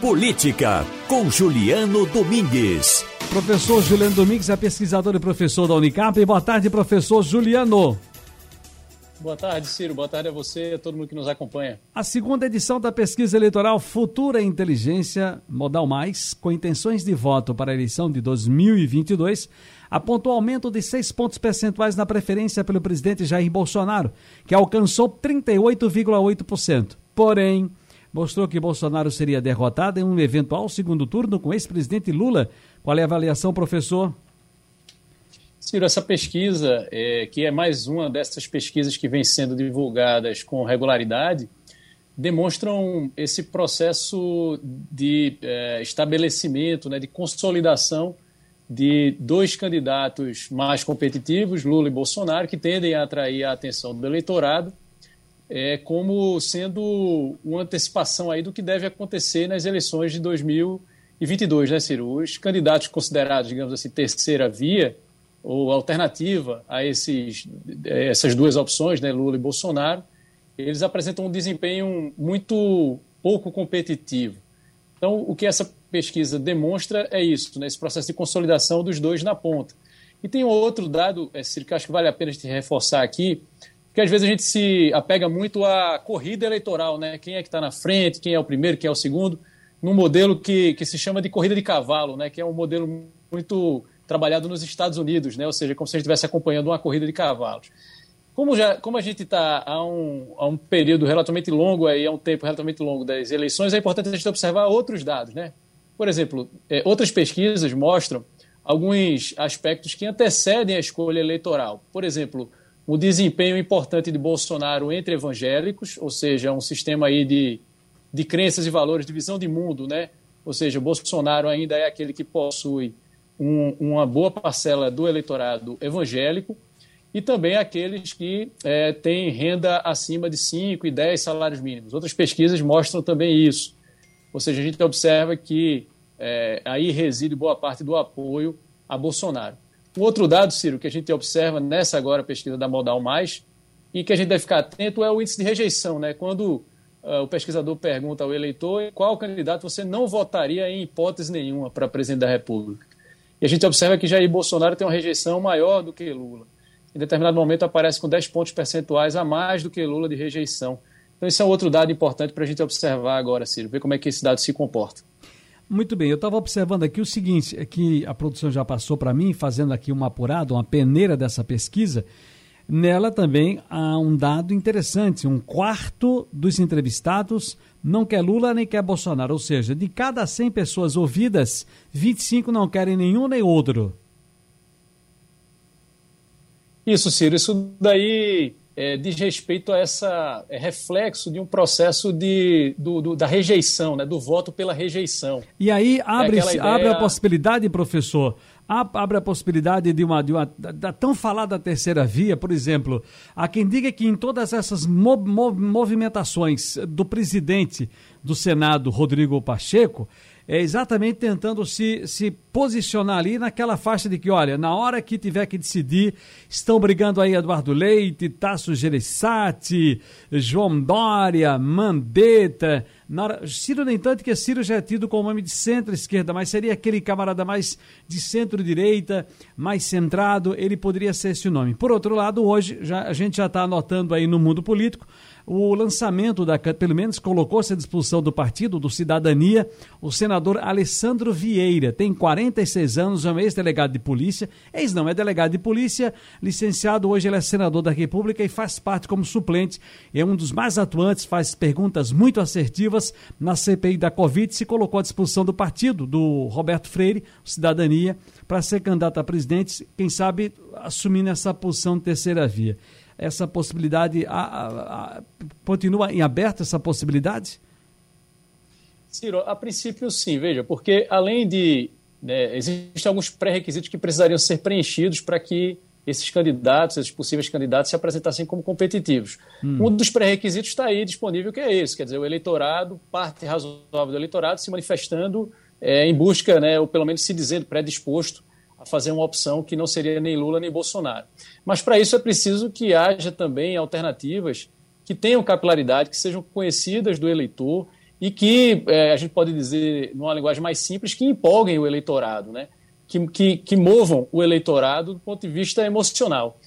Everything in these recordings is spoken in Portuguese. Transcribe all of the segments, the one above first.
Política, com Juliano Domingues. Professor Juliano Domingues é pesquisador e professor da Unicamp. Boa tarde, professor Juliano. Boa tarde, Ciro. Boa tarde a você e a todo mundo que nos acompanha. A segunda edição da pesquisa eleitoral Futura Inteligência Modal Mais, com intenções de voto para a eleição de 2022, apontou aumento de seis pontos percentuais na preferência pelo presidente Jair Bolsonaro, que alcançou 38,8%. Porém, mostrou que Bolsonaro seria derrotado em um eventual segundo turno com o ex-presidente Lula. Qual é a avaliação, professor? Ciro, essa pesquisa, é, que é mais uma dessas pesquisas que vem sendo divulgadas com regularidade, demonstram esse processo de é, estabelecimento, né, de consolidação de dois candidatos mais competitivos, Lula e Bolsonaro, que tendem a atrair a atenção do eleitorado é, como sendo uma antecipação aí do que deve acontecer nas eleições de 2022, né, Ciro? Os candidatos considerados, digamos assim, terceira via ou alternativa a esses, é, essas duas opções, né, Lula e Bolsonaro, eles apresentam um desempenho muito pouco competitivo. Então, o que essa pesquisa demonstra é isso, né, esse processo de consolidação dos dois na ponta. E tem um outro dado, é, Ciro, que acho que vale a pena gente reforçar aqui, porque às vezes a gente se apega muito à corrida eleitoral, né? Quem é que está na frente, quem é o primeiro, quem é o segundo, num modelo que, que se chama de corrida de cavalo, né? Que é um modelo muito trabalhado nos Estados Unidos, né? Ou seja, como se a gente estivesse acompanhando uma corrida de cavalos. Como, já, como a gente está há um, há um período relativamente longo, aí, há um tempo relativamente longo das eleições, é importante a gente observar outros dados, né? Por exemplo, é, outras pesquisas mostram alguns aspectos que antecedem a escolha eleitoral. Por exemplo, o desempenho importante de Bolsonaro entre evangélicos, ou seja, um sistema aí de, de crenças e valores, de visão de mundo, né? Ou seja, Bolsonaro ainda é aquele que possui um, uma boa parcela do eleitorado evangélico e também aqueles que é, têm renda acima de 5 e 10 salários mínimos. Outras pesquisas mostram também isso. Ou seja, a gente observa que é, aí reside boa parte do apoio a Bolsonaro. Um outro dado, Ciro, que a gente observa nessa agora pesquisa da Modal Mais e que a gente deve ficar atento é o índice de rejeição, né? Quando uh, o pesquisador pergunta ao eleitor qual candidato você não votaria em hipótese nenhuma para presidente da República. E a gente observa que Jair Bolsonaro tem uma rejeição maior do que Lula. Em determinado momento aparece com 10 pontos percentuais a mais do que Lula de rejeição. Então esse é outro dado importante para a gente observar agora, Ciro, ver como é que esse dado se comporta. Muito bem, eu estava observando aqui o seguinte, é que a produção já passou para mim, fazendo aqui uma apurada, uma peneira dessa pesquisa. Nela também há um dado interessante: um quarto dos entrevistados não quer Lula nem quer Bolsonaro. Ou seja, de cada 100 pessoas ouvidas, 25 não querem nenhum nem outro. Isso, Ciro. Isso daí é, diz respeito a essa é, reflexo de um processo de, do, do, da rejeição, né, do voto pela rejeição. E aí abre, é ideia... abre a possibilidade, professor, abre a possibilidade de uma, de uma da, tão falada terceira via, por exemplo, há quem diga que em todas essas mov, mov, movimentações do presidente do Senado, Rodrigo Pacheco, é exatamente tentando se, se posicionar ali naquela faixa de que, olha, na hora que tiver que decidir, estão brigando aí Eduardo Leite, Tasso Gereissati, João Dória, Mandetta. Hora... Ciro, nem tanto que Ciro já é tido como nome de centro-esquerda, mas seria aquele camarada mais de centro-direita, mais centrado, ele poderia ser esse o nome. Por outro lado, hoje já, a gente já está anotando aí no mundo político o lançamento da, pelo menos colocou-se à disposição do partido, do Cidadania, o senador Alessandro Vieira. Tem 46 anos, é um ex-delegado de polícia. Ex não, é delegado de polícia, licenciado, hoje ele é senador da República e faz parte como suplente. É um dos mais atuantes, faz perguntas muito assertivas na CPI da Covid. Se colocou à disposição do partido, do Roberto Freire, Cidadania, para ser candidato a presidente, quem sabe assumindo essa posição de terceira via essa possibilidade, a, a, a, continua em aberta essa possibilidade? Ciro, a princípio sim, veja, porque além de. Né, existem alguns pré-requisitos que precisariam ser preenchidos para que esses candidatos, esses possíveis candidatos, se apresentassem como competitivos. Hum. Um dos pré-requisitos está aí disponível, que é esse, quer dizer, o eleitorado, parte razoável do eleitorado, se manifestando é, em busca, né, ou pelo menos se dizendo predisposto a fazer uma opção que não seria nem Lula nem Bolsonaro. Mas para isso é preciso que haja também alternativas que tenham capilaridade, que sejam conhecidas do eleitor e que é, a gente pode dizer, numa linguagem mais simples, que empolguem o eleitorado, né? que, que, que movam o eleitorado do ponto de vista emocional.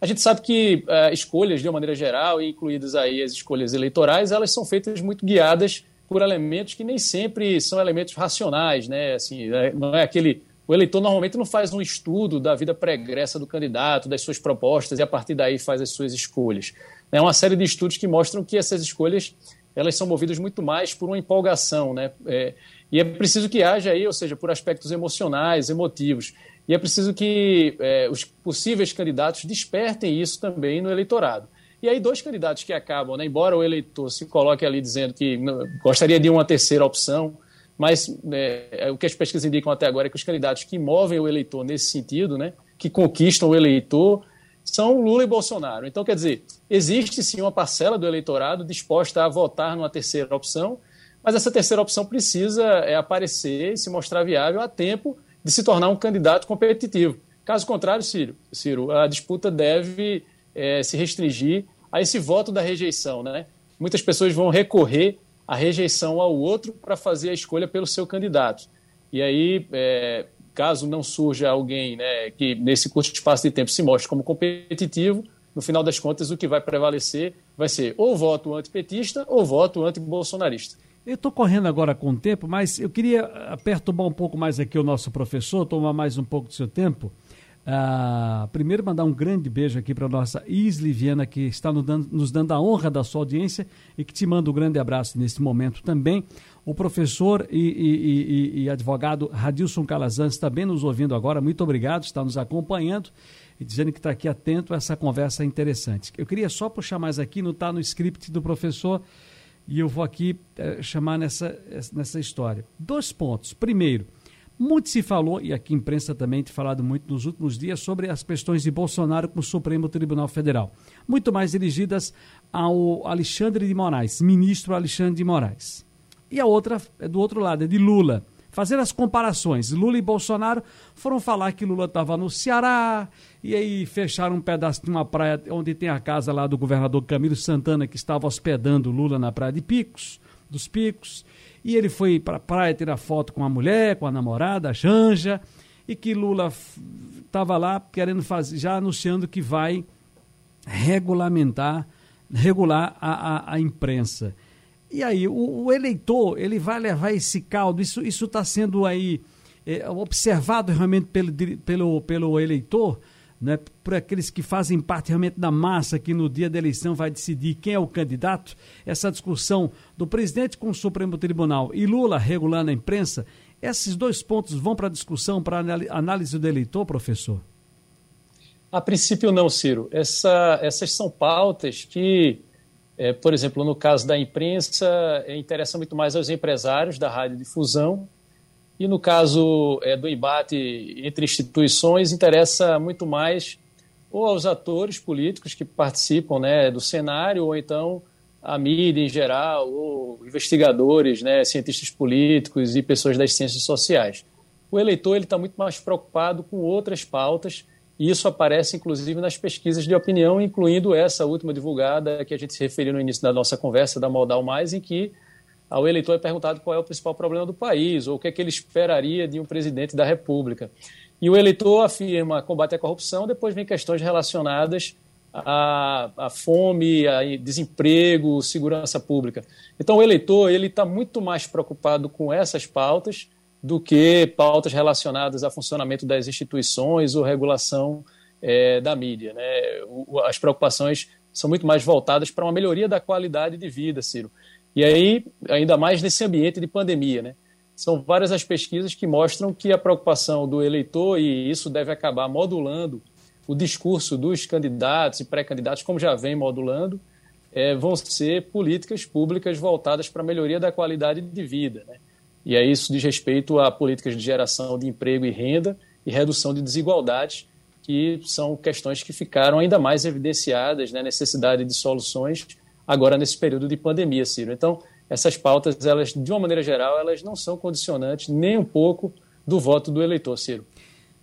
A gente sabe que uh, escolhas, de uma maneira geral, incluídas aí as escolhas eleitorais, elas são feitas muito guiadas por elementos que nem sempre são elementos racionais, né? Assim, é, não é aquele o eleitor normalmente não faz um estudo da vida pregressa do candidato, das suas propostas e a partir daí faz as suas escolhas. É uma série de estudos que mostram que essas escolhas elas são movidas muito mais por uma empolgação, né? É, e é preciso que haja aí, ou seja, por aspectos emocionais, emotivos. E é preciso que é, os possíveis candidatos despertem isso também no eleitorado. E aí, dois candidatos que acabam, né, embora o eleitor se coloque ali dizendo que gostaria de uma terceira opção, mas é, é, o que as pesquisas indicam até agora é que os candidatos que movem o eleitor nesse sentido, né, que conquistam o eleitor, são Lula e Bolsonaro. Então, quer dizer, existe sim uma parcela do eleitorado disposta a votar numa terceira opção, mas essa terceira opção precisa é, aparecer e se mostrar viável a tempo de se tornar um candidato competitivo. Caso contrário, Ciro, Ciro a disputa deve é, se restringir a esse voto da rejeição. Né? Muitas pessoas vão recorrer à rejeição ao outro para fazer a escolha pelo seu candidato. E aí, é, caso não surja alguém né, que nesse curto espaço de tempo se mostre como competitivo, no final das contas o que vai prevalecer vai ser ou voto antipetista ou voto antibolsonarista. Eu estou correndo agora com o tempo, mas eu queria perturbar um pouco mais aqui o nosso professor, tomar mais um pouco do seu tempo. Uh, primeiro, mandar um grande beijo aqui para a nossa Isli Viana, que está nos dando, nos dando a honra da sua audiência e que te manda um grande abraço nesse momento também. O professor e, e, e, e advogado Radilson Calazans também nos ouvindo agora. Muito obrigado, está nos acompanhando e dizendo que está aqui atento a essa conversa interessante. Eu queria só puxar mais aqui, não está no script do professor e eu vou aqui é, chamar nessa, nessa história. Dois pontos. Primeiro, muito se falou, e aqui a imprensa também tem falado muito nos últimos dias, sobre as questões de Bolsonaro com o Supremo Tribunal Federal. Muito mais dirigidas ao Alexandre de Moraes, ministro Alexandre de Moraes. E a outra é do outro lado, é de Lula fazer as comparações. Lula e Bolsonaro foram falar que Lula estava no Ceará, e aí fecharam um pedaço de uma praia onde tem a casa lá do governador Camilo Santana, que estava hospedando Lula na praia de Picos, dos Picos. E ele foi para a praia tirar foto com a mulher, com a namorada, a Janja, e que Lula estava lá querendo fazer, já anunciando que vai regulamentar, regular a, a, a imprensa. E aí, o, o, eleitor, ele vai levar esse caldo, isso está sendo aí é, observado realmente pelo, pelo, pelo eleitor, né, por aqueles que fazem parte realmente da massa que no dia da eleição vai decidir quem é o candidato, essa discussão do presidente com o Supremo Tribunal e Lula regulando a imprensa, esses dois pontos vão para a discussão, para análise do eleitor, professor? A princípio não, Ciro. Essa, essas são pautas que é, por exemplo, no caso da imprensa, é, interessa muito mais aos empresários da radiodifusão, e no caso é, do embate entre instituições, interessa muito mais ou aos atores políticos que participam né, do cenário, ou então a mídia em geral, ou investigadores, né, cientistas políticos e pessoas das ciências sociais. O eleitor está muito mais preocupado com outras pautas e isso aparece, inclusive, nas pesquisas de opinião, incluindo essa última divulgada que a gente se referiu no início da nossa conversa, da Modal Mais, em que ao eleitor é perguntado qual é o principal problema do país, ou o que é que ele esperaria de um presidente da República. E o eleitor afirma combate à corrupção, depois vem questões relacionadas à, à fome, a desemprego, segurança pública. Então o eleitor ele está muito mais preocupado com essas pautas do que pautas relacionadas ao funcionamento das instituições ou regulação é, da mídia. Né? As preocupações são muito mais voltadas para uma melhoria da qualidade de vida, Ciro. E aí, ainda mais nesse ambiente de pandemia, né? São várias as pesquisas que mostram que a preocupação do eleitor, e isso deve acabar modulando o discurso dos candidatos e pré-candidatos, como já vem modulando, é, vão ser políticas públicas voltadas para a melhoria da qualidade de vida. Né? E aí isso diz respeito a políticas de geração de emprego e renda e redução de desigualdades, que são questões que ficaram ainda mais evidenciadas, né, necessidade de soluções agora nesse período de pandemia, Ciro. Então, essas pautas, elas, de uma maneira geral, elas não são condicionantes nem um pouco do voto do eleitor, Ciro.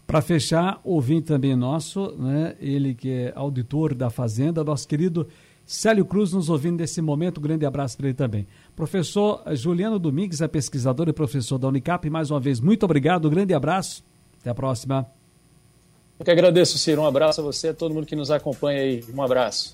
Para fechar, ouvinte também nosso, né, ele que é auditor da Fazenda, nosso querido Célio Cruz nos ouvindo nesse momento, um grande abraço para ele também. Professor Juliano Domingues é pesquisador e professor da Unicap, mais uma vez, muito obrigado, um grande abraço, até a próxima. Eu que agradeço, Ciro, um abraço a você, a todo mundo que nos acompanha aí, um abraço.